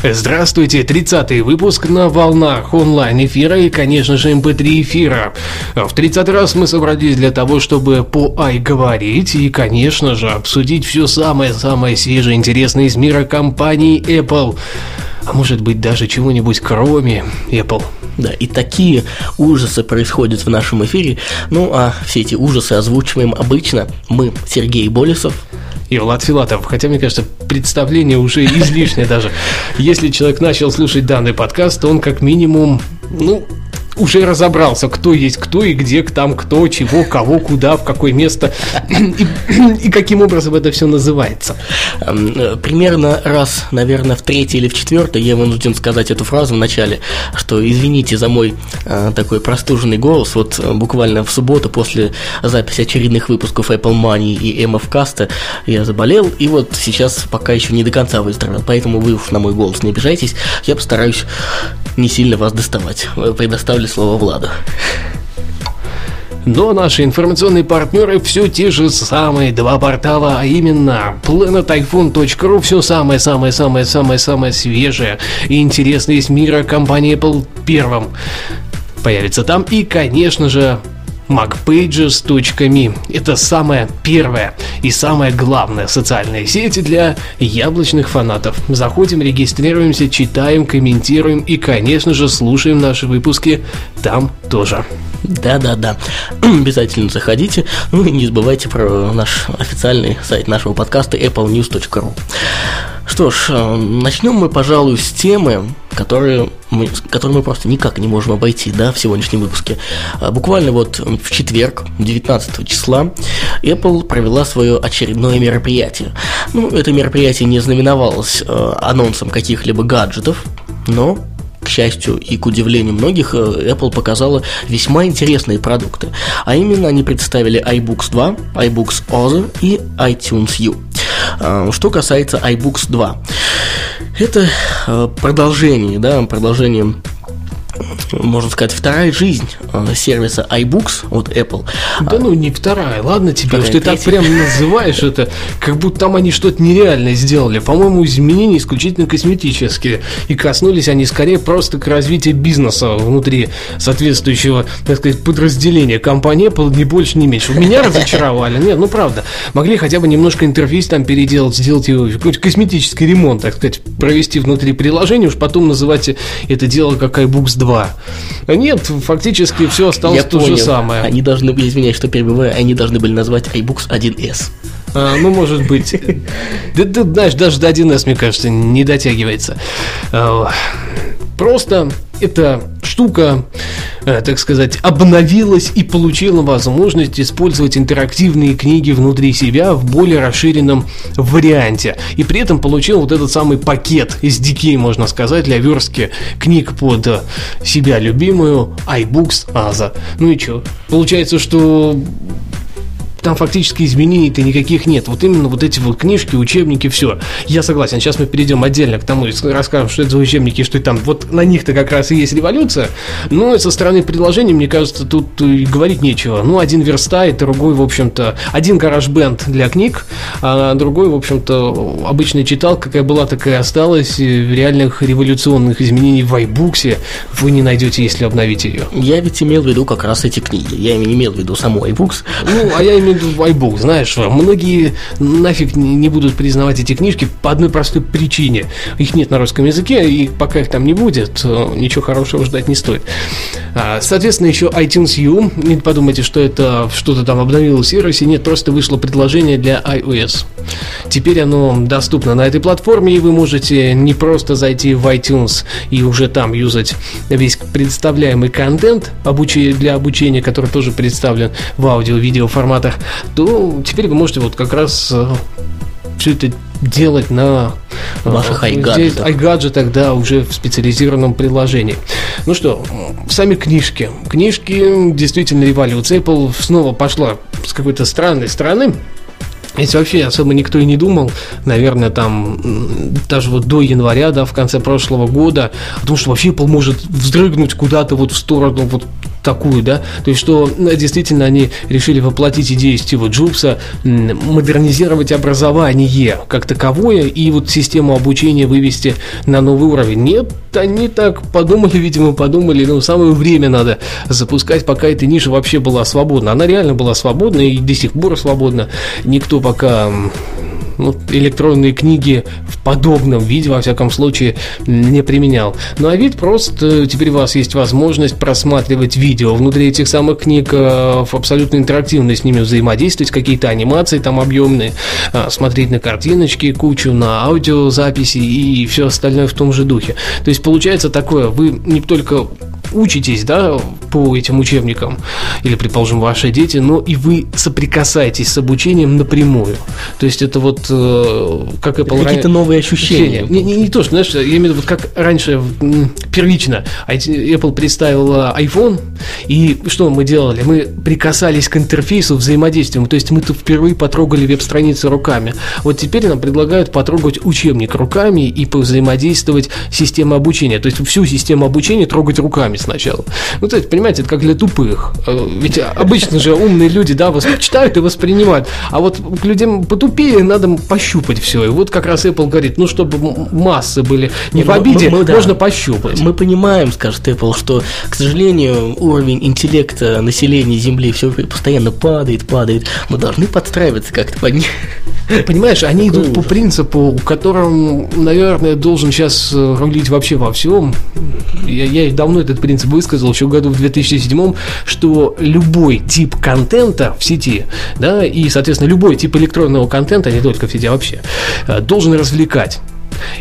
Здравствуйте, 30-й выпуск на волнах онлайн-эфира и, конечно же, mp3 эфира. В 30 раз мы собрались для того, чтобы по ай говорить и, конечно же, обсудить все самое-самое свежее интересное из мира компании Apple. А может быть даже чего-нибудь кроме Apple. Да, и такие ужасы происходят в нашем эфире. Ну, а все эти ужасы озвучиваем обычно мы, Сергей Болесов, и Влад Филатов. Хотя, мне кажется, представление уже излишнее даже. Если человек начал слушать данный подкаст, то он как минимум, ну, уже разобрался, кто есть кто и где там кто, чего, кого, куда, в какое место и, и каким образом это все называется. Э, примерно раз, наверное, в третий или в четвертый я вынужден сказать эту фразу в начале, что извините за мой э, такой простуженный голос. Вот э, буквально в субботу после записи очередных выпусков Apple Money и MF Cast я заболел, и вот сейчас пока еще не до конца выздоровел, поэтому вы уж на мой голос не обижайтесь, я постараюсь не сильно вас доставать. Предоставлю слово Владу. Но наши информационные партнеры все те же самые два портала, а именно planetiphone.ru, все самое-самое-самое-самое-самое свежее и интересное из мира компании Apple первым появится там. И, конечно же, macpages.me. Это самая первая и самая главная социальная сеть для яблочных фанатов. Заходим, регистрируемся, читаем, комментируем и, конечно же, слушаем наши выпуски там тоже. Да-да-да, обязательно заходите. Ну и не забывайте про наш официальный сайт нашего подкаста applenews.ru. Что ж, э, начнем мы, пожалуй, с темы, которые мы, которую мы просто никак не можем обойти да, в сегодняшнем выпуске. А буквально вот в четверг, 19 числа, Apple провела свое очередное мероприятие. Ну, это мероприятие не знаменовалось э, анонсом каких-либо гаджетов, но к счастью и к удивлению многих, э, Apple показала весьма интересные продукты. А именно они представили iBooks 2, iBooks Other и iTunes U. А, что касается iBooks 2, это э, продолжение, да, продолжение можно сказать, вторая жизнь э, сервиса iBooks от Apple. Да ну не вторая, ладно тебе, вторая, уж ты третья. так прям называешь это, как будто там они что-то нереальное сделали. По-моему, изменения исключительно косметические. И коснулись они скорее просто к развитию бизнеса внутри соответствующего, так сказать, подразделения компании Apple, ни больше, ни меньше. Меня разочаровали. Нет, ну правда. Могли хотя бы немножко интерфейс там переделать, сделать его, какой-то косметический ремонт, так сказать, провести внутри приложения, уж потом называть это дело как iBooks 2 2. Нет, фактически все осталось Я то понял. же самое. Они должны были, извиняюсь, что перебиваю, они должны были назвать iBooks 1S. А, ну, может быть. Да, ты знаешь, даже до 1С, мне кажется, не дотягивается. А, просто эта штука, э, так сказать, обновилась и получила возможность использовать интерактивные книги внутри себя в более расширенном варианте. И при этом получил вот этот самый пакет SDK, можно сказать, для верстки книг под себя любимую iBooks AZA. Ну и что? Получается, что там фактически изменений-то никаких нет. Вот именно вот эти вот книжки, учебники, все. Я согласен. Сейчас мы перейдем отдельно к тому и расскажем, что это за учебники, что там. Вот на них-то как раз и есть революция. Но со стороны предложений, мне кажется, тут и говорить нечего. Ну, один верстает, другой, в общем-то, один гараж-бенд для книг, а другой, в общем-то, обычная читалка, какая была, такая и осталась. Реальных революционных изменений в iBooks вы не найдете, если обновите ее. Я ведь имел в виду как раз эти книги. Я не имел в виду саму iBooks. Ну, а я имею iBook, знаешь, многие нафиг не будут признавать эти книжки по одной простой причине. Их нет на русском языке, и пока их там не будет, ничего хорошего ждать не стоит. А, соответственно, еще iTunes U. Не подумайте, что это что-то там обновилось в сервисе. Нет, просто вышло предложение для iOS. Теперь оно доступно на этой платформе, и вы можете не просто зайти в iTunes и уже там юзать весь представляемый контент для обучения, который тоже представлен в аудио-видео форматах, то теперь вы можете вот как раз э, все это делать на В ваших iGadget'ах, да, уже в специализированном приложении. Ну что, сами книжки. Книжки, действительно, эволюция. Apple снова пошла с какой-то странной стороны. Ведь вообще особо никто и не думал, наверное, там даже вот до января, да, в конце прошлого года, о том, что вообще Apple может вздрыгнуть куда-то вот в сторону вот такую, да, то есть что ну, действительно они решили воплотить идею Стива Джобса, модернизировать образование как таковое и вот систему обучения вывести на новый уровень. Нет, они так подумали, видимо, подумали, ну, самое время надо запускать, пока эта ниша вообще была свободна. Она реально была свободна и до сих пор свободна. Никто пока ну, электронные книги в подобном виде, во всяком случае, не применял. Ну а вид просто теперь у вас есть возможность просматривать видео внутри этих самых книг, э, в абсолютно интерактивно с ними взаимодействовать, какие-то анимации там объемные, а, смотреть на картиночки, кучу на аудиозаписи и все остальное в том же духе. То есть получается такое, вы не только учитесь, да, по этим учебникам, или, предположим, ваши дети, но и вы соприкасаетесь с обучением напрямую. То есть это вот э, как Apple Какие-то ран- новые ощущения. Не, не, не то, что, знаешь, я имею в виду, вот как раньше, первично, Apple представила iPhone, и что мы делали? Мы прикасались к интерфейсу взаимодействием, то есть мы-то впервые потрогали веб-страницы руками. Вот теперь нам предлагают потрогать учебник руками и взаимодействовать с системой обучения, то есть всю систему обучения трогать руками сначала. Ну, то есть, понимаете, это как для тупых. Э, Ведь обычно же умные люди, да, восп- читают и воспринимают, а вот к людям потупее надо пощупать все. И вот как раз Apple говорит, ну, чтобы массы были не в обиде, мы- мы- да. можно пощупать. Мы понимаем, скажет Apple, что, к сожалению, уровень интеллекта населения Земли все постоянно падает, падает. Мы должны подстраиваться как-то под них. Понимаешь, они Какой идут по ужас. принципу, которым, наверное, должен сейчас э, рулить вообще во всем. Я, я давно этот принцип высказал, еще году в 2007, что любой тип контента в сети, да, и, соответственно, любой тип электронного контента, не только в сети, а вообще, э, должен развлекать.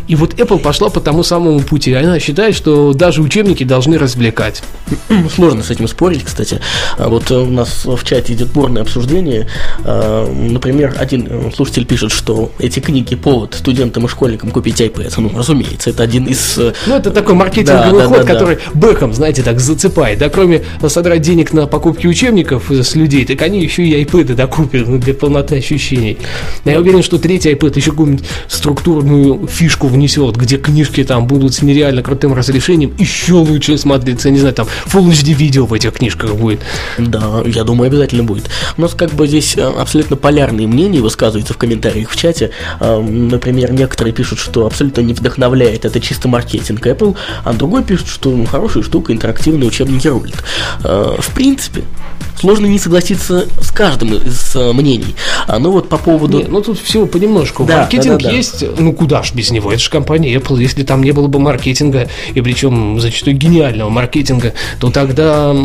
И вот Apple пошла по тому самому пути. Она считает, что даже учебники должны развлекать. Сложно с этим спорить, кстати. А Вот э, у нас в чате идет бурное обсуждение. А, Например, один э, слушатель пишет, что эти книги повод студентам и школьникам купить iPad. Ну, разумеется, это один из... э, Ну, это такой маркетинговый Да, да, ход, да, да. который бэком, знаете, так зацепает. Да, кроме содрать денег на покупки учебников с людей, так они еще и iPad докупят ну, для полноты ощущений. Но я уверен, что третий iPad еще какую-нибудь структурную фишку внесет, где книжки там будут с нереально крутым разрешением, еще лучше смотрится, не знаю, там Full HD видео в этих книжках будет. Да, я думаю, обязательно будет. У нас как бы здесь э, абсолютно полярные мнения высказываются в комментариях в чате. А, Например, некоторые пишут, что абсолютно не вдохновляет, это чисто маркетинг Apple, а другой пишет, что ну, хорошая штука, интерактивные учебники рулит. А, В принципе, сложно не согласиться с каждым из э, мнений. А, Ну вот по поводу... Не, ну тут всего понемножку. Да, Маркетинг да, да, да. есть, ну куда ж без него? Это же компания Apple. Если там не было бы маркетинга, и причем зачастую гениального маркетинга, то тогда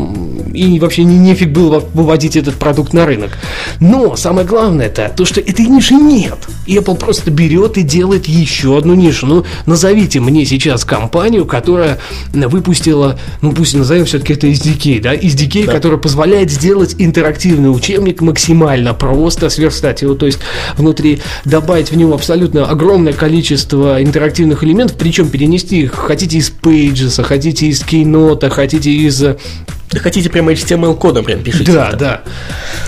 и вообще не, нефиг было выводить этот продукт на рынок. Но самое главное это то, что этой ниши нет. Apple просто берет и делает еще одну нишу. Ну, назовите мне сейчас компанию, которая выпустила, ну пусть назовем все-таки это SDK, да, SDK, Да. который позволяет сделать интерактивный учебник максимально просто сверстать его, то есть внутри добавить в него абсолютно огромное количество интерактивных элементов, причем перенести их хотите из Pages, хотите из Keynote, хотите из э, Да хотите прямо HTML-кодом прям пишите. да, да.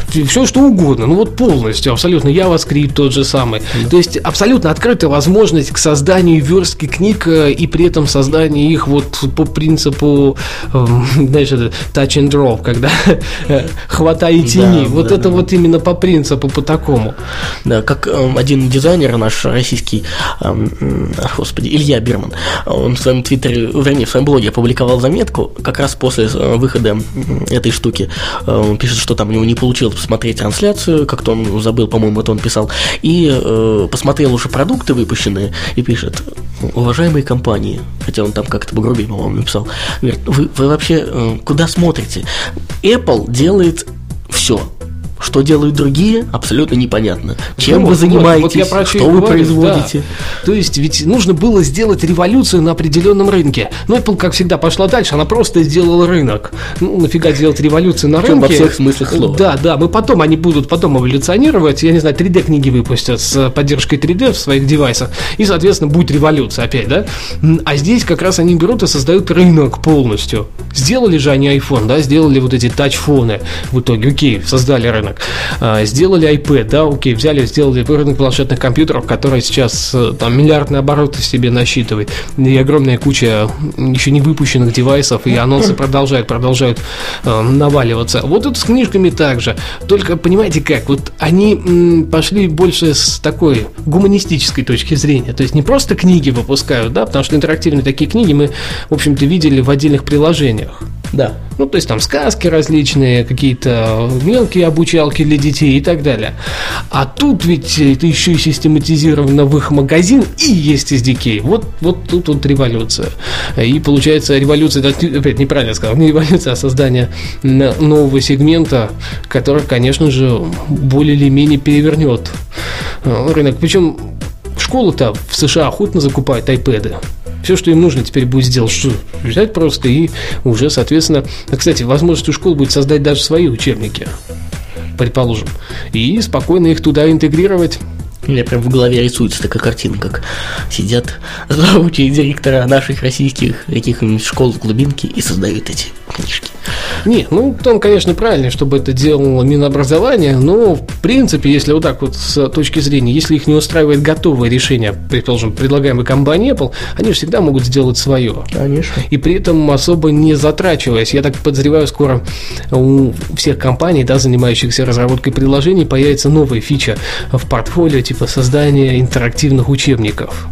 Все что угодно. Ну вот полностью, абсолютно. JavaScript тот же самый. То есть абсолютно открытая возможность к созданию и верстке книг э, и при этом созданию их вот по принципу, эм, знаешь, это touch and drop, когда э, хватай и тяни. Да, вот да, это да. вот именно по принципу, по такому. Да, как эм, один дизайнер наш российский, м, ах, господи, Илья Бирман, он в своем твиттере, вернее, в своем блоге опубликовал заметку, как раз после э, выхода этой штуки. Э, Он пишет, что там у него не получилось посмотреть трансляцию, как-то он забыл, по-моему, это он писал, и э, посмотрел уже продукты выпущенные, и пишет, уважаемые компании, хотя он там как-то погрубее, по-моему, написал, говорит, вы, вы вообще э, куда смотрите? Apple делает все, Что делают другие, абсолютно непонятно. Чем Вот, вы вот, занимаетесь, вот про что вы говорю, производите. да. То есть ведь нужно было сделать революцию на определенном рынке. Но Apple, как всегда, пошла дальше. Она просто сделала рынок. Ну, нафига делать революцию на Причем во рынке? всех смыслах слова. Да, да. Мы потом, они будут потом эволюционировать. Я не знаю, 3D-книги выпустят с поддержкой 3D в своих девайсах. И, соответственно, будет революция опять, да? А здесь как раз они берут и создают рынок полностью. Сделали же они iPhone, да? Сделали вот эти тачфоны в итоге. Окей, создали рынок. А, Сделали iPad, да? Окей, взяли, сделали рынок планшетных компьютеров, который сейчас э, там миллиардные обороты себе насчитывает. И огромная куча еще не выпущенных девайсов, и анонсы продолжают, продолжают э, наваливаться. Вот тут с книжками также. Только понимаете как, вот они м, пошли больше с такой гуманистической точки зрения. То есть не просто книги выпускают, да, потому что интерактивные такие книги мы, в общем-то, видели в отдельных приложениях. Да. Ну, то есть там сказки различные, какие-то мелкие обучалки для детей и так далее. А тут ведь это еще и систематизировано в их магазин и есть SDK. Вот, вот тут вот революция. И получается революция, опять неправильно сказал, не революция, а создание нового сегмента, который, конечно же, более или менее перевернет э, рынок. Причем школы-то в США охотно закупают iPad. Все, что им нужно теперь будет сделать, что взять просто и уже, соответственно... а, Кстати, возможность у школ будет создать даже свои учебники, предположим, и спокойно их туда интегрировать. У меня прям в голове рисуется такая картина, как сидят завучие директора наших российских каких-нибудь школ в глубинке и создают эти книжки. Не, ну, там, конечно, правильно, чтобы это делало Минобразование, но, в принципе, если вот так вот с точки зрения, если их не устраивает готовое решение, предположим, предлагаемой компанией Apple, они же всегда могут сделать свое. Конечно. И при этом особо не затрачиваясь. Я так подозреваю, скоро у всех компаний, да, занимающихся разработкой приложений, появится новая фича в портфолио, типа создания интерактивных учебников.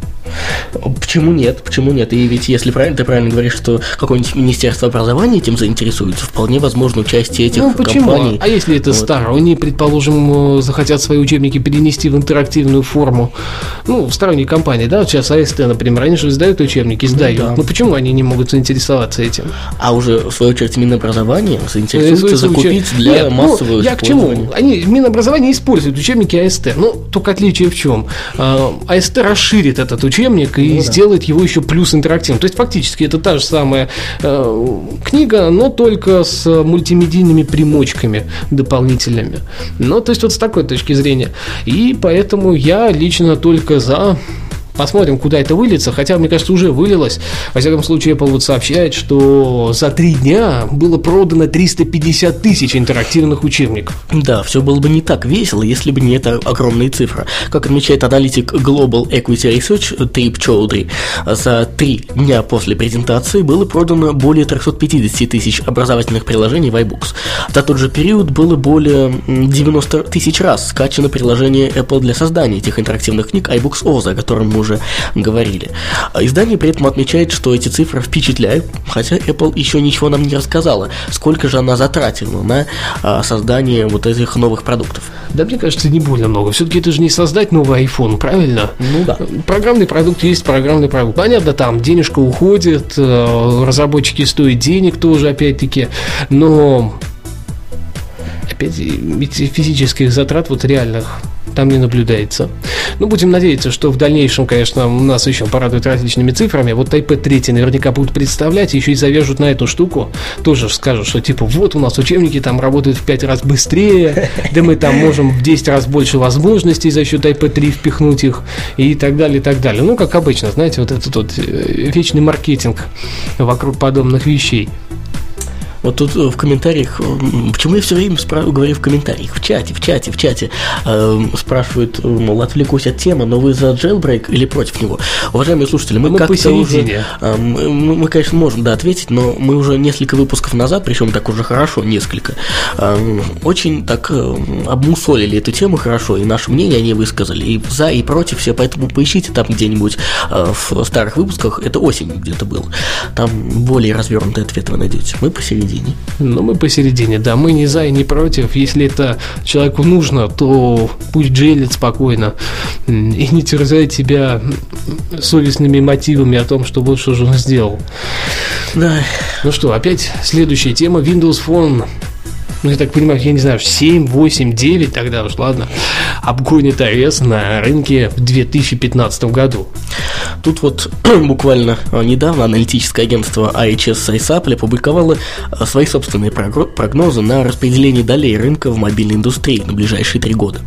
Почему нет? Почему нет? И ведь если правильно, ты правильно говоришь, что какое-нибудь министерство образования этим заинтересуется, вполне возможно участие этих ну почему? компаний. А если это Вот. старо? Они, предположим, э, захотят свои учебники перенести в интерактивную форму. Ну, в сторонней компании, да, вот сейчас АСТ, например, они же издают учебники, издают. да. Ну почему они не могут заинтересоваться этим? А уже, в свою очередь, Минобразование заинтересуется Интересуется закупить учеб- для Нет, ну, массового я к чему? Они, Минобразование используют учебники АСТ. Ну, только отличие в чем? А, АСТ расширит этот учебник и Ну да. сделает его еще плюс интерактивным. То есть, фактически, это та же самая э, книга, но только с мультимедийными примочками дополнительными. Ну, то есть, вот с такой точки зрения. И поэтому я лично только за Посмотрим, куда это выльется, хотя, мне кажется, уже вылилось. Во всяком случае, Apple вот сообщает, что за три дня было продано 350 тысяч интерактивных учебников. Да, все было бы не так весело, если бы не эта огромная цифра. Как отмечает аналитик Global Equity Research Трип Чоудри, за три дня после презентации было продано более 350 тысяч образовательных приложений в iBooks. За тот же период было более м, 90 тысяч раз скачано приложение Apple для создания этих интерактивных книг iBooks OZA, о котором мы уже говорили. Издание при этом отмечает, что эти цифры впечатляют, хотя Apple еще ничего нам не рассказала, сколько же она затратила на а, создание вот этих новых продуктов. Да, мне кажется, не более много. Все-таки это же не создать новый iPhone, правильно? Ну да. Программный продукт есть программный продукт. Понятно, там денежка уходит, э, разработчики стоят денег тоже, опять-таки, но опять физических затрат вот реальных там не наблюдается. Ну, будем надеяться, что в дальнейшем, конечно, нас еще порадуют различными цифрами. Вот iPad 3 наверняка будут представлять, еще и завяжут на эту штуку. Тоже скажут, что типа вот у нас учебники там работают в 5 раз быстрее, да мы там можем в 10 раз больше возможностей за счет iPad 3 впихнуть их и так далее, и так далее. Ну, как обычно, знаете, вот этот вот э, вечный маркетинг вокруг подобных вещей. Вот тут э, в комментариях, м, почему я все время спра- говорю в комментариях, в чате, в чате, в чате, э, спрашивают, э, мол, отвлекусь от темы, но вы за jailbreak или против него? Уважаемые слушатели, мы, Мы как-то уже, посередине. э, мы, мы, конечно, можем, да, ответить, но мы уже несколько выпусков назад, причем так уже хорошо, несколько, э, очень так э, обмусолили эту тему хорошо, и наше мнение они высказали, и за, и против все, поэтому поищите там где-нибудь э, в старых выпусках, это осенью где-то было, там более развернутый ответ вы найдете. Мы посередине. Но мы посередине, да, мы не за и не против. Если это человеку нужно, то пусть джейлит спокойно и не терзает себя совестными мотивами о том, что вот что же он сделал. Да, Ну что, опять следующая тема. Windows Phone ну, я так понимаю, я не знаю, 7, 8, 9, тогда уж, ладно, обгонит iOS на рынке в 2015 году. Тут вот буквально а, недавно аналитическое агентство IHS ISAPL опубликовало а, свои собственные прогнозы на распределение долей рынка в мобильной индустрии на ближайшие три года.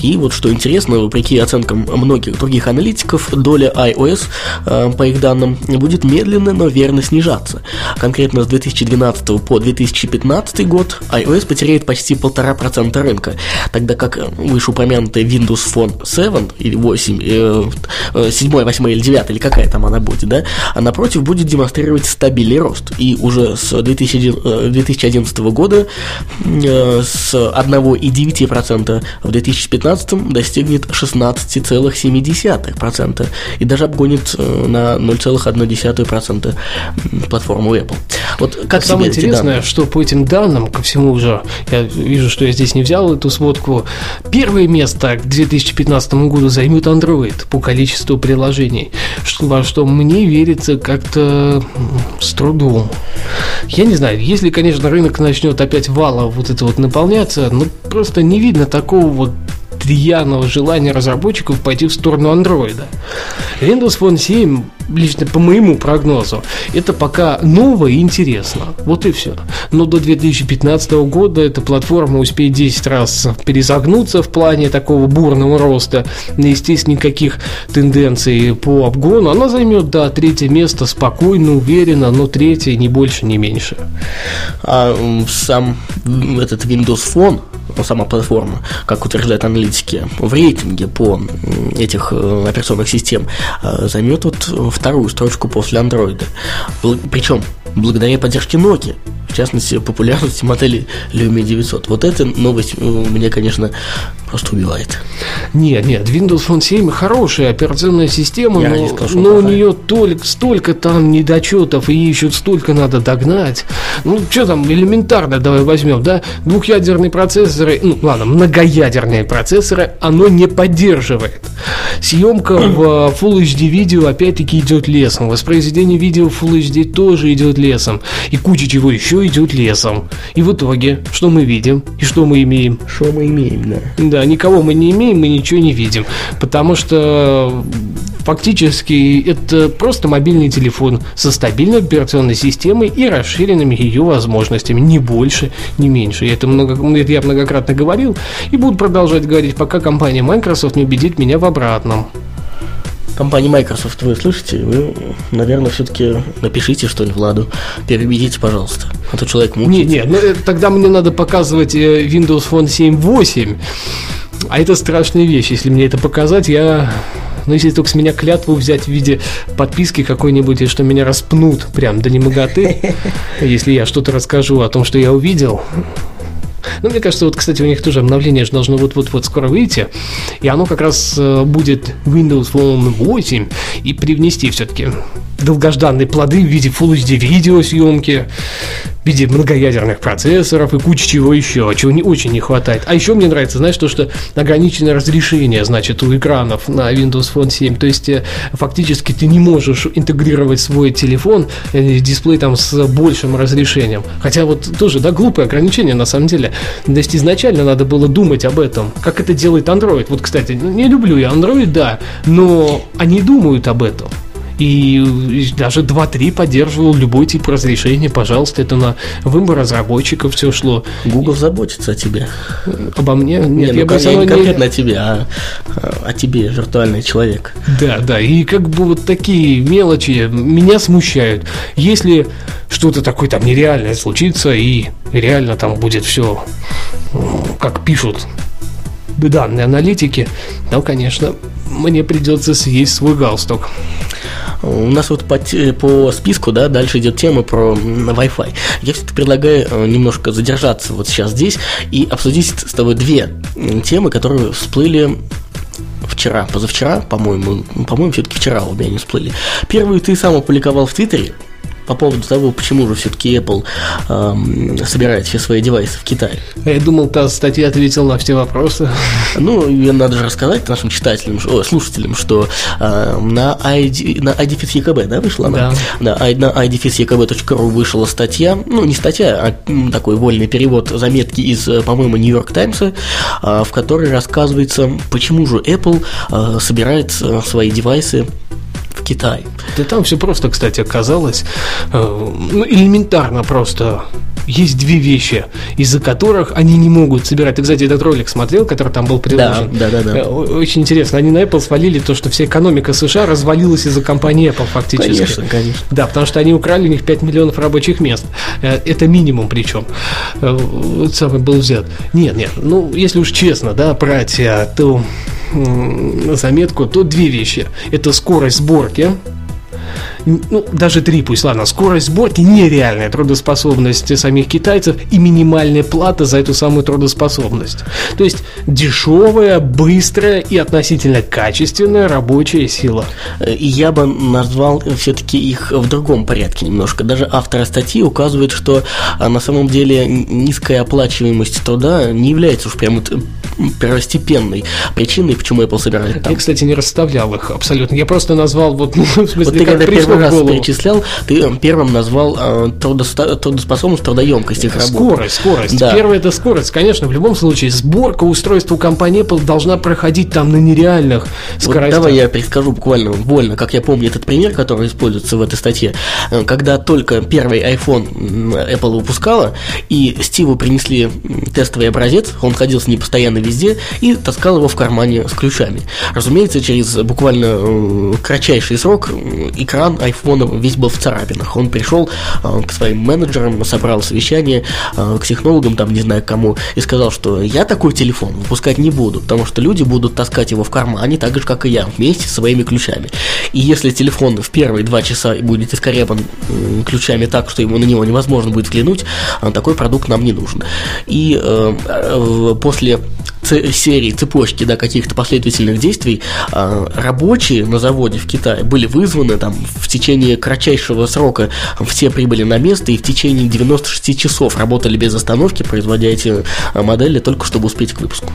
И вот что интересно, вопреки оценкам многих других аналитиков, доля iOS, а, по их данным, будет медленно, но верно снижаться. Конкретно с 2012 по 2015 год iOS потеряет почти полтора процента рынка, тогда как вышеупомянутая Windows Phone 7 или 8, э, 7, 8 или 9, или какая там она будет, да, а напротив будет демонстрировать стабильный рост. И уже с 2011 э, года э, с 1,9% в 2015 достигнет 16,7% и даже обгонит э, на 0,1% платформу Apple. Вот как Самое интересное, что по этим данным, ко всему уже, я вижу, что я здесь не взял эту сводку, первое место к 2015 году займет Android по количеству приложений, что, во что мне верится как-то с трудом. Я не знаю, если, конечно, рынок начнет опять вало вот это вот наполняться, ну просто не видно такого вот рьяного желания разработчиков пойти в сторону андроида. Windows Phone 7, лично по моему прогнозу, это пока ново и интересно. Вот и все. Но до 2015 года эта платформа успеет 10 раз перезагнуться в плане такого бурного роста. Естественно, никаких тенденций по обгону. Она займет, да, третье место спокойно, уверенно, но третье не больше, не меньше. А сам этот Windows Phone сама платформа, как утверждают аналитики, в рейтинге по этих э, операционных систем э, займет вот вторую строчку после Android. Причем благодаря поддержке Nokia в частности, популярности модели Lumia 900. Вот эта новость э, меня, конечно, просто убивает. Нет, нет, Windows Phone 7 хорошая операционная система, Я но, сказал, но у нее только, столько там недочетов, и еще столько надо догнать. Ну, что там, элементарно давай возьмем, да? Двухъядерные процессоры, ну, ладно, многоядерные процессоры, оно не поддерживает. Съемка в э, Full HD видео опять-таки идет лесом. Воспроизведение видео в Full HD тоже идет лесом. И куча чего еще идет лесом. И в итоге, что мы видим? И что мы имеем? Что мы имеем, да. Да, никого мы не имеем, мы ничего не видим. Потому что фактически это просто мобильный телефон со стабильной операционной системой и расширенными ее возможностями. Не больше, не меньше. И это, много, это я многократно говорил и буду продолжать говорить, пока компания Microsoft не убедит меня в обратном компании Microsoft. Вы слышите, вы, наверное, все-таки напишите что-нибудь Владу, перебедите, пожалуйста, а то человек мучается. Не, не, ну, тогда мне надо показывать э, Windows Phone 7.8, а это страшная вещь, если мне это показать, я... Ну, если только с меня клятву взять в виде подписки какой-нибудь, и что меня распнут прям до немоготы, если я что-то расскажу о том, что я увидел, ну, мне кажется, вот, кстати, у них тоже обновление же должно вот-вот-вот скоро выйти, и оно как раз э, будет Windows Phone 8 и привнести все-таки долгожданные плоды в виде Full HD видеосъемки, в виде многоядерных процессоров и куча чего еще, чего не очень не хватает. А еще мне нравится, знаешь, то, что ограниченное разрешение, значит, у экранов на Windows Phone 7. То есть, э, фактически ты не можешь интегрировать свой телефон, э, дисплей там с большим разрешением. Хотя вот тоже, да, глупое ограничение на самом деле. То есть, изначально надо было думать об этом, как это делает Android. Вот, кстати, не люблю я Android, да, но они думают об этом. И даже 2.3 поддерживал любой тип разрешения. Пожалуйста, это на выбор разработчиков все шло. Google заботится о тебе. Обо мне? Нет, не, ну, я бы не конкретно о тебе, а о тебе, виртуальный человек. Да, да. И как бы вот такие мелочи меня смущают. Если что-то такое там нереальное случится, и реально там будет все, как пишут данные аналитики, то, конечно, мне придется съесть свой галстук. У нас вот по, по списку, да, дальше идет тема про Wi-Fi. Я все-таки предлагаю э, немножко задержаться вот сейчас здесь и обсудить с тобой две темы, которые всплыли вчера, позавчера, по-моему, по-моему, все-таки вчера обе они всплыли. Первую ты сам опубликовал в Твиттере, по поводу того, почему же все-таки Apple эм, собирает все свои девайсы в Китае. А Я думал, та статья ответила на все вопросы. Ну, надо же рассказать нашим читателям, о, слушателям, что э, на, ID, на IDFIS ЕКБ, да, вышла она? Да. Да, на idfisекб.ru вышла статья, ну, не статья, а такой вольный перевод заметки из, э, по-моему, Нью-Йорк Таймса, э, в которой рассказывается, почему же Apple э, собирает э, свои девайсы в Китае. Да там все просто, кстати, оказалось. э, Ну, элементарно просто. Есть две вещи, из-за которых они не могут собирать. Ты, кстати, этот ролик смотрел, который там был приложен? Да, да, да, да. Э, Очень интересно. Они на Apple свалили то, что вся экономика США развалилась из-за компании Apple фактически. Конечно, конечно. Да, потому что они украли у них 5 миллионов рабочих мест. Э, Это минимум причем. Вот самый был взят. Нет, нет, ну, если уж честно, да, брать э, м, заметку, то две вещи. Это скорость сборки, ну, даже три пусть, ладно, скорость сборки, нереальная трудоспособность самих китайцев и минимальная плата за эту самую трудоспособность. То есть дешевая, быстрая и относительно качественная рабочая сила. Э, я бы назвал все-таки их в другом порядке немножко. Даже авторы статьи указывают, что а, на самом деле низкая оплачиваемость труда не является уж прям вот, первостепенной причиной, почему Apple собирает там. Я, кстати, не расставлял их абсолютно. Я просто назвал, вот, ну, в Вот смысле, ты как пришло раз голову. перечислял, ты э, первым назвал э, трудоста- трудоспособность, трудоемкость их работы. Скорость, скорость. Да. Первое это скорость. Конечно, в любом случае, сборка устройства у компании Apple должна проходить там на нереальных Вот скоростях. давай я перескажу буквально вольно, как я помню этот пример, который используется в этой статье. Э, Когда только первый iPhone Apple выпускала, и Стиву принесли тестовый образец, он ходил с ним постоянно везде и таскал его в кармане с ключами. Разумеется, через буквально кратчайший срок э, айфона весь был в царапинах. Он пришел э, к своим менеджерам, собрал совещание, э, к технологам, там не знаю кому, и сказал, что я такой телефон выпускать не буду, потому что люди будут таскать его в кармане, так же, как и я, вместе со своими ключами. И если телефон в первые два часа будет искорябан м, ключами так, что ему на него невозможно будет взглянуть, э, такой продукт нам не нужен. И э, э, после серии цепочки да, каких-то последовательных действий э, рабочие на заводе в Китае были вызваны там в течение кратчайшего срока все прибыли на место и в течение 96 часов работали без остановки, производя эти э, модели только чтобы успеть к выпуску.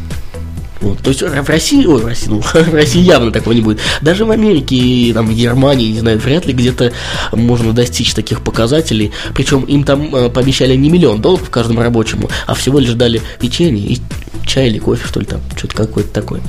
Вот, то есть в России, ой, в России, ну, в России явно такого не будет. Даже в Америке и там, в Германии, не знаю, вряд ли где-то можно достичь таких показателей. Причем им там э, пообещали не миллион долларов каждому рабочему, а всего лишь дали печенье и чай или кофе, что ли, там, что-то какое-то такое.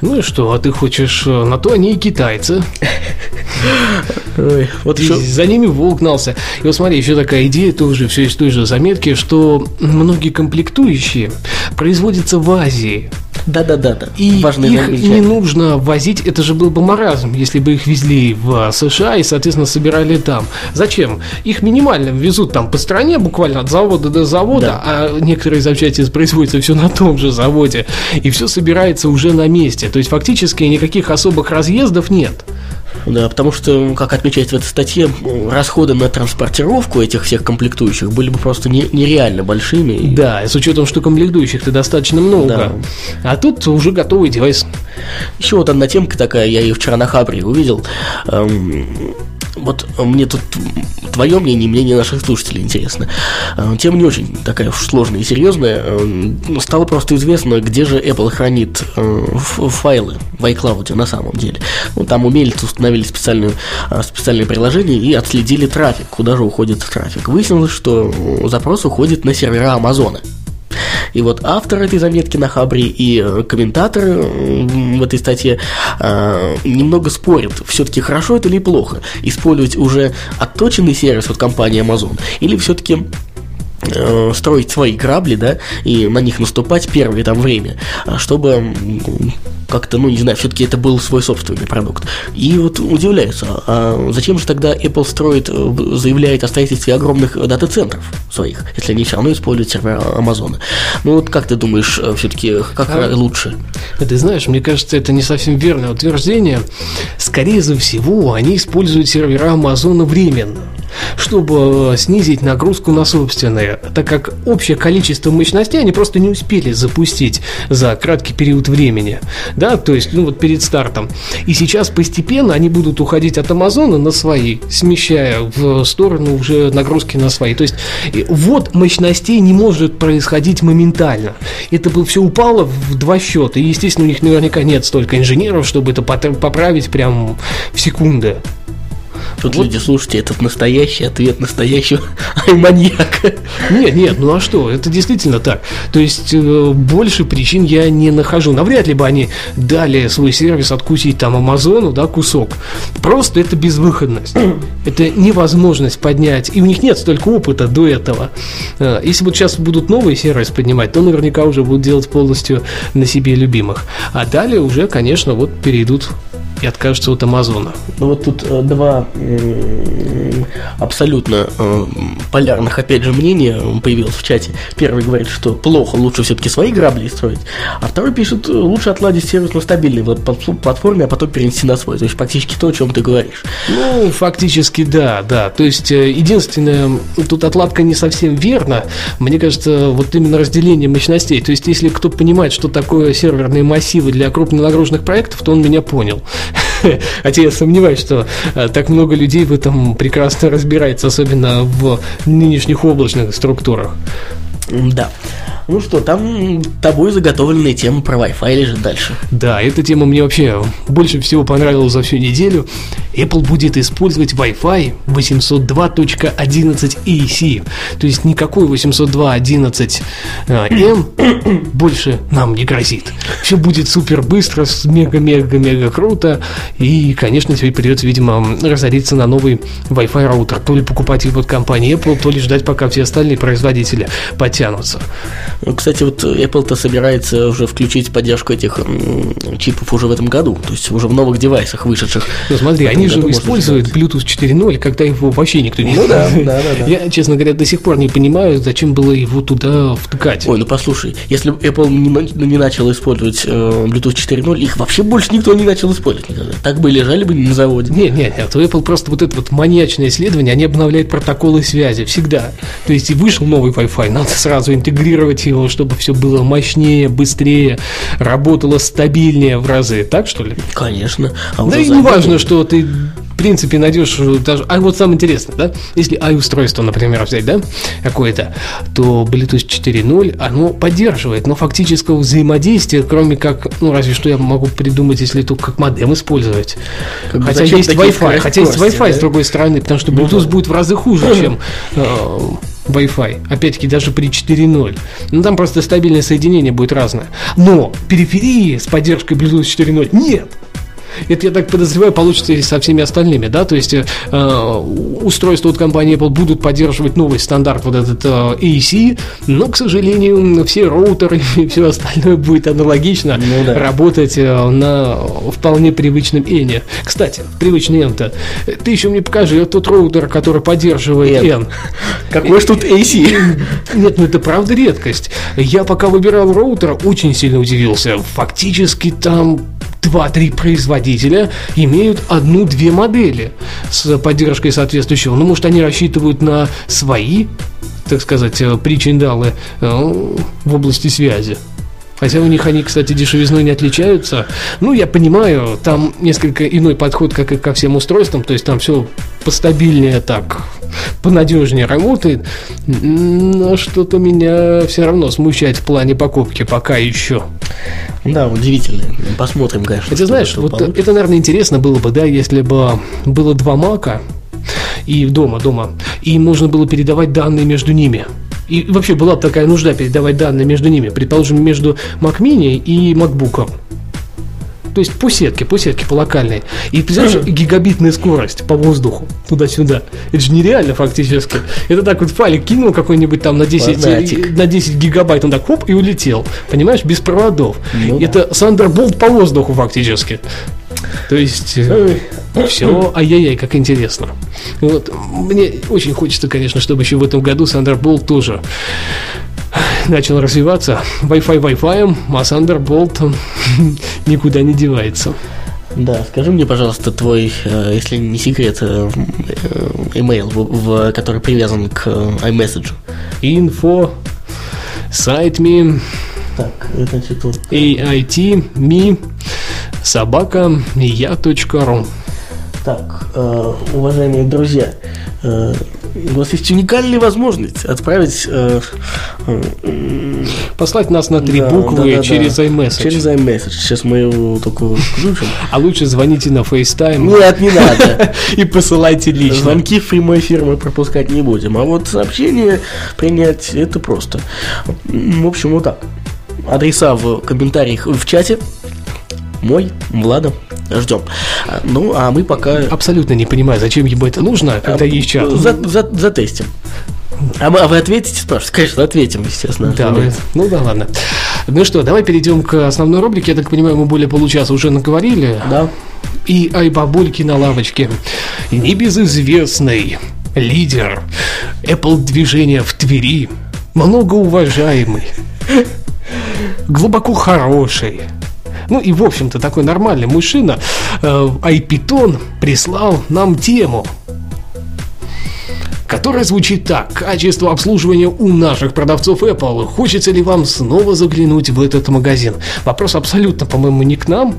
Ну и что, а ты хочешь, э, на то они и китайцы. Ой, вот И за ними волк гнался. И вот смотри, еще такая идея тоже, все из той же заметки, что многие комплектующие производятся в Азии. Да-да-да, И важное их не нужно возить, это же был бы маразм, если бы их везли в США и, соответственно, собирали там. Зачем? Их минимально везут там по стране, буквально от завода до завода, Да. а некоторые запчасти производятся все на том же заводе, и все собирается уже на месте. То есть фактически никаких особых разъездов нет. Да, потому что, как отмечается в этой статье, расходы на транспортировку этих всех комплектующих были бы просто не- нереально большими. Да, с учетом, что комплектующих-то достаточно много. А тут уже готовый девайс. Еще вот одна темка такая, я ее вчера на Хабре увидел. Эм, Вот мне тут твое мнение мнение наших слушателей интересно. Э, Тема не очень такая уж сложная и серьезная. Э, Стало просто известно, где же Apple хранит э, файлы в iCloud на самом деле. Ну, там умельцы установили специальную, э, специальное приложение и отследили трафик, куда же уходит трафик. Выяснилось, что э, запрос уходит на сервера Амазона. И вот автор этой заметки на Хабре и э, комментаторы э, в этой статье э, немного спорят, все-таки хорошо это или плохо, использовать уже отточенный сервис от компании Amazon, или все-таки э, строить свои грабли, да, и на них наступать первое там время, а чтобы как-то, ну, не знаю, все-таки это был свой собственный продукт. И вот удивляются, а зачем же тогда Apple строит, э, заявляет о строительстве огромных дата-центров своих, если они все равно используют сервера Амазона? Ну, вот как ты думаешь, все-таки как А- лучше? Ты знаешь, мне кажется, это не совсем верное утверждение. Скорее всего, они используют сервера Амазона временно. Чтобы снизить нагрузку на собственные, так как общее количество мощностей они просто не успели запустить за краткий период времени, да, то есть, ну вот перед стартом. И сейчас постепенно они будут уходить от Амазона на свои, смещая в сторону уже нагрузки на свои. То есть, вот мощностей не может происходить моментально. Это бы все упало в два счета. И, естественно, у них наверняка нет столько инженеров, чтобы это поправить прям в секунды. Тут вот. люди, слушайте, этот настоящий ответ настоящего маньяка. Нет, нет, ну а что, это действительно так. То есть э, больше причин я не нахожу. Навряд ли бы они дали свой сервис откусить там Амазону, да, кусок. Просто это безвыходность. Это невозможность поднять. И у них нет столько опыта до этого. Э, если вот сейчас будут новый сервис поднимать, то наверняка уже будут делать полностью на себе любимых. А далее уже, конечно, вот перейдут и откажется от Амазона. Ну вот тут э, два абсолютно э, полярных, опять же, мнения появилось в чате. Первый говорит, что плохо, лучше все-таки свои грабли строить, а второй пишет, лучше отладить сервис на стабильной платформе, а потом перенести на свой. То есть фактически то, о чем ты говоришь. Ну, фактически да, да. То есть единственное, тут отладка не совсем верно. Мне кажется, вот именно разделение мощностей. То есть если кто понимает, что такое серверные массивы для крупнонагруженных проектов, то он меня понял. Хотя я сомневаюсь, что э, так много людей в этом прекрасно разбирается, особенно в нынешних облачных структурах. Да. Ну что, там тобой заготовленная тема про Wi-Fi лежит дальше. Да, эта тема мне вообще больше всего понравилась за всю неделю. Apple будет использовать Wi-Fi 802.11 AC. То есть никакой 802.11m э, больше нам не грозит. Все будет супер быстро, мега-мега-мега круто. И, конечно, теперь придется, видимо, разориться на новый Wi-Fi роутер. То ли покупать его от компании Apple, то ли ждать, пока все остальные производители потянутся. Кстати, вот Apple-то собирается уже включить поддержку этих чипов уже в этом году, то есть уже в новых девайсах вышедших. Ну смотри, они же используют Bluetooth 4.0, когда его вообще никто не Ну да, да, да, Я, честно говоря, до сих пор не понимаю, зачем было его туда втыкать. Ой, ну послушай, если Apple не, не начал использовать э, Bluetooth 4.0, их вообще больше никто не начал использовать никогда. Так бы лежали бы на заводе. Нет, нет, нет, у Apple просто вот это вот маньячное исследование, они обновляют протоколы связи всегда. То есть и вышел новый Wi-Fi, надо сразу интегрировать его, чтобы все было мощнее, быстрее, работало стабильнее в разы. Так что ли? Конечно. А да и не важно, что ты в принципе, найдешь даже... А вот самое интересное, да, если i-устройство, например, взять, да, какое-то, то Bluetooth 4.0, оно поддерживает, но фактического взаимодействия, кроме как, ну, разве что я могу придумать, если только как модем использовать. Как хотя есть Wi-Fi, хотя есть Wi-Fi да? с другой стороны, потому что ну Bluetooth будет в разы хуже, чем э, Wi-Fi. Опять-таки, даже при 4.0. Ну, там просто стабильное соединение будет разное. Но периферии с поддержкой Bluetooth 4.0 нет. Это, я так подозреваю, получится и со всеми остальными, да, то есть э, устройства от компании Apple будут поддерживать новый стандарт, вот этот э, AEC, но, к сожалению, все роутеры и все остальное будет аналогично ну, да. работать э, на вполне привычном N. Кстати, привычный N-то, ты еще мне покажи тот роутер, который поддерживает N. N. Какой же тут AC? Нет, ну это правда редкость. Я пока выбирал роутер, очень сильно удивился. Фактически там 2-3 производителя имеют одну-две модели с поддержкой соответствующего. Ну, может, они рассчитывают на свои, так сказать, э, причиндалы э, в области связи. Хотя у них они, кстати, дешевизной не отличаются. Ну, я понимаю, там несколько иной подход, как и ко всем устройствам. То есть там все постабильнее так, понадежнее работает. Но что-то меня все равно смущает в плане покупки пока еще. Да, удивительно. Посмотрим, конечно. Хотя, знаешь, вот получится. это, наверное, интересно было бы, да, если бы было два мака и дома, дома, и можно было передавать данные между ними. И вообще была бы такая нужда передавать данные между ними, предположим, между Mac Mini и MacBook. То есть по сетке, по сетке, по локальной. И представляешь, гигабитная скорость по воздуху туда-сюда. Это же нереально фактически. Это так вот файлик кинул какой-нибудь там на 10, на 10 гигабайт, он так хоп и улетел. Понимаешь, без проводов. Ну, Это да. Thunderbolt по воздуху фактически. То есть э, все, ай-яй-яй, как интересно. Вот, мне очень хочется, конечно, чтобы еще в этом году Thunderbolt тоже начал развиваться. Wi-Fi Wi-Fi, а Thunderbolt никуда не девается. Да, скажи мне, пожалуйста, твой, э, если не секрет, э, э, email, в, в- который привязан к iMessage. Info, сайт me, Так, это значит вот AIT, me, собака, я.ру. Так, э, уважаемые друзья, э, у вас есть уникальная возможность отправить э, э, Послать нас на три да, буквы да, да, да. через iMessage. Через iMessage. Сейчас мы его только включим. А лучше звоните на FaceTime Нет, не надо. и посылайте лично. Звонки в прямой эфир мы пропускать не будем. А вот сообщение принять это просто. В общем, вот так. Адреса в комментариях в чате. Мой, Влада. Ждем. А, Ну, а мы пока Абсолютно не понимаю, зачем ему это нужно, когда есть чат. за, за- затестим. А, а вы ответите, спрашиваете? Конечно, ответим, естественно. Да, вы- ну да ладно. Ну что, давай перейдем к основной рубрике. Я так понимаю, мы более получаса уже наговорили. Да. И ай бабульки на лавочке. Небезызвестный лидер Apple движения в Твери, многоуважаемый, глубоко хороший, ну и, в общем-то, такой нормальный мужчина, э, Айпитон прислал нам тему, которая звучит так. Качество обслуживания у наших продавцов Apple. Хочется ли вам снова заглянуть в этот магазин? Вопрос абсолютно, по-моему, не к нам.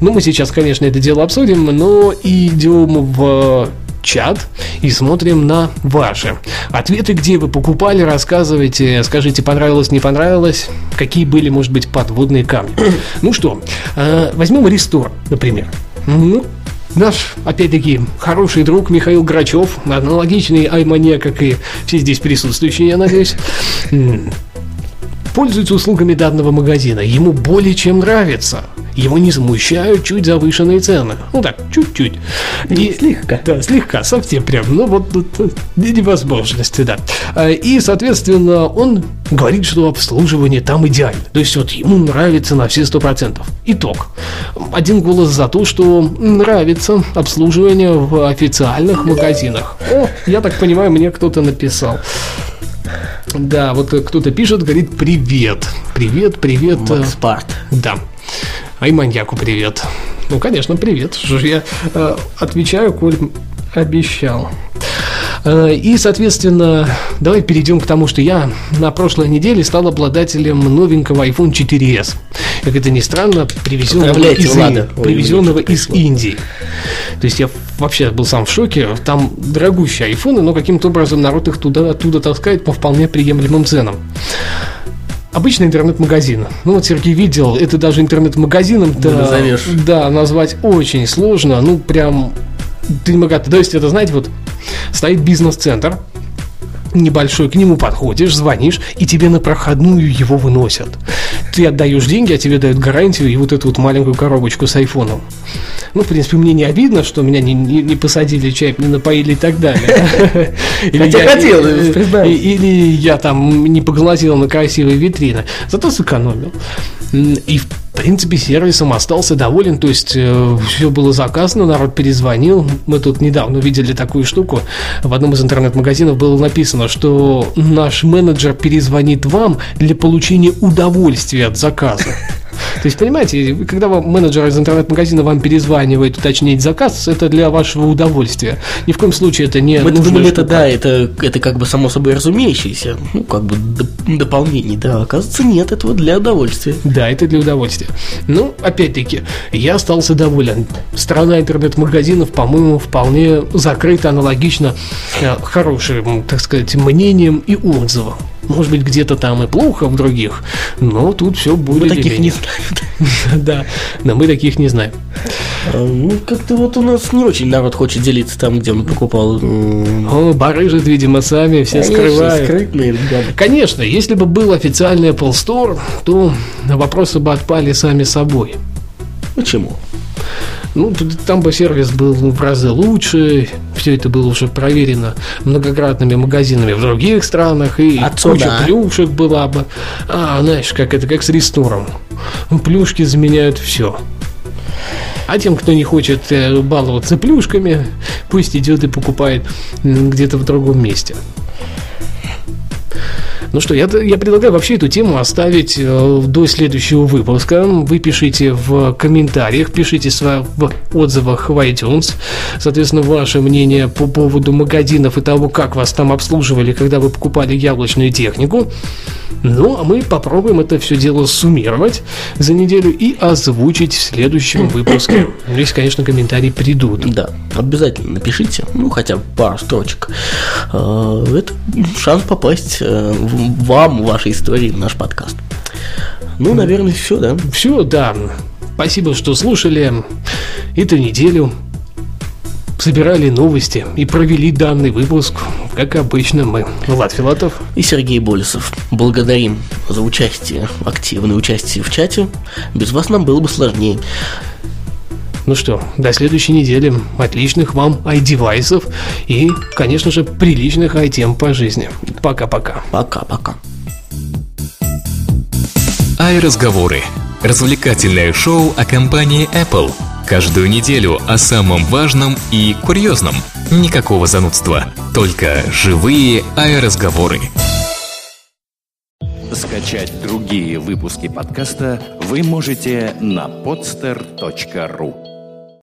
Ну, мы сейчас, конечно, это дело обсудим, но идем в чат и смотрим на ваши ответы, где вы покупали, рассказывайте, скажите, понравилось, не понравилось, какие были, может быть, подводные камни. Ну что, э, возьмем Рестор, например. Ну, Наш, опять-таки, хороший друг Михаил Грачев, аналогичный аймане, как и все здесь присутствующие, я надеюсь, пользуется услугами данного магазина. Ему более чем нравится. Его не смущают чуть завышенные цены. Ну так, чуть-чуть. И, слегка. Да, слегка, совсем прям. Ну вот тут э, невозможности, да. А, И, соответственно, он говорит, что обслуживание там идеально. То есть вот ему нравится на все сто процентов. Итог. Один голос за то, что нравится обслуживание в официальных магазинах. О, я так понимаю, мне кто-то написал. Да, вот кто-то пишет, говорит привет. Привет, привет. Макспарт. да. Ай, маньяку привет. Ну, конечно, привет. Что же я э, отвечаю, коль обещал. Э, И, соответственно, давай перейдем к тому, что я на прошлой неделе стал обладателем новенького iPhone 4s. Как это ни странно, привезенного, Поздравляйте, из, Влада. Ой, привезенного из. Индии. То есть я вообще был сам в шоке. Там дорогущие айфоны, но каким-то образом народ их туда, оттуда таскает по вполне приемлемым ценам. Обычный интернет-магазин. Ну вот Сергей видел, это даже интернет-магазином Не назовешь. да, назвать очень сложно. Ну прям ты не могла. То есть это, знаете, вот стоит бизнес-центр, небольшой, к нему подходишь, звонишь, и тебе на проходную его выносят. Ты отдаешь деньги, а тебе дают гарантию и вот эту вот маленькую коробочку с айфоном. Ну, в принципе, мне не обидно, что меня не, не- не посадили чай, не напоили и так далее. Хотя хотел, Или я там не поглазел на красивые витрины. Зато сэкономил. И, в принципе, сервисом остался доволен. То есть, все было заказано, народ перезвонил. Мы тут недавно видели такую штуку. В одном из интернет-магазинов было написано, что наш менеджер перезвонит вам для получения удовольствия от заказа. То есть, понимаете, когда вам менеджер из интернет-магазина вам перезванивает уточнить заказ, это для вашего удовольствия. Ни в коем случае это не Мы думали, это да, это, это как бы само собой разумеющееся, ну, как бы доп- дополнение, да, оказывается, нет, этого для удовольствия. Да, это для удовольствия. Ну, опять-таки, я остался доволен. Страна интернет-магазинов, по-моему, вполне закрыта аналогично э, хорошим, так сказать, мнением и отзывом. Может быть, где-то там и плохо в других, но тут все более Мы таких не знаем. Да, но мы таких не знаем. А, Ну, как-то вот у нас не очень народ хочет делиться там, где он покупал. О, барыжат, видимо, сами, все конечно, скрывают. скрытные гады. Конечно, если бы был официальный Apple Store, то вопросы бы отпали сами собой. Почему? Ну, там бы сервис был в разы лучше, все это было уже проверено многократными магазинами в других странах, и Отсюда. куча плюшек была бы. А, знаешь, как это, как с рестором. Ну, Плюшки заменяют все. А тем, кто не хочет э, баловаться плюшками, пусть идет и покупает где-то в другом месте. Ну что, я, я предлагаю вообще эту тему оставить э, до следующего выпуска. Вы пишите в комментариях, пишите в отзывах в iTunes, соответственно, ваше мнение по поводу магазинов и того, как вас там обслуживали, когда вы покупали яблочную технику. Ну, а мы попробуем это все дело суммировать за неделю и озвучить в следующем выпуске. Если, конечно, комментарии придут. Да, обязательно напишите, ну, хотя бы пару строчек. Э, это шанс попасть э, вам, вашей истории в наш подкаст. Ну, наверное, все, да? Все, да. Спасибо, что слушали эту неделю собирали новости и провели данный выпуск, как обычно мы, Влад Филатов и Сергей Болесов. Благодарим за участие, активное участие в чате. Без вас нам было бы сложнее. Ну что, до следующей недели. Отличных вам i-девайсов и, конечно же, приличных i-тем по жизни. Пока-пока. Пока-пока. Ай-разговоры. Развлекательное шоу о компании Apple – Каждую неделю о самом важном и курьезном. Никакого занудства, только живые аэроразговоры. Скачать другие выпуски подкаста вы можете на podster.ru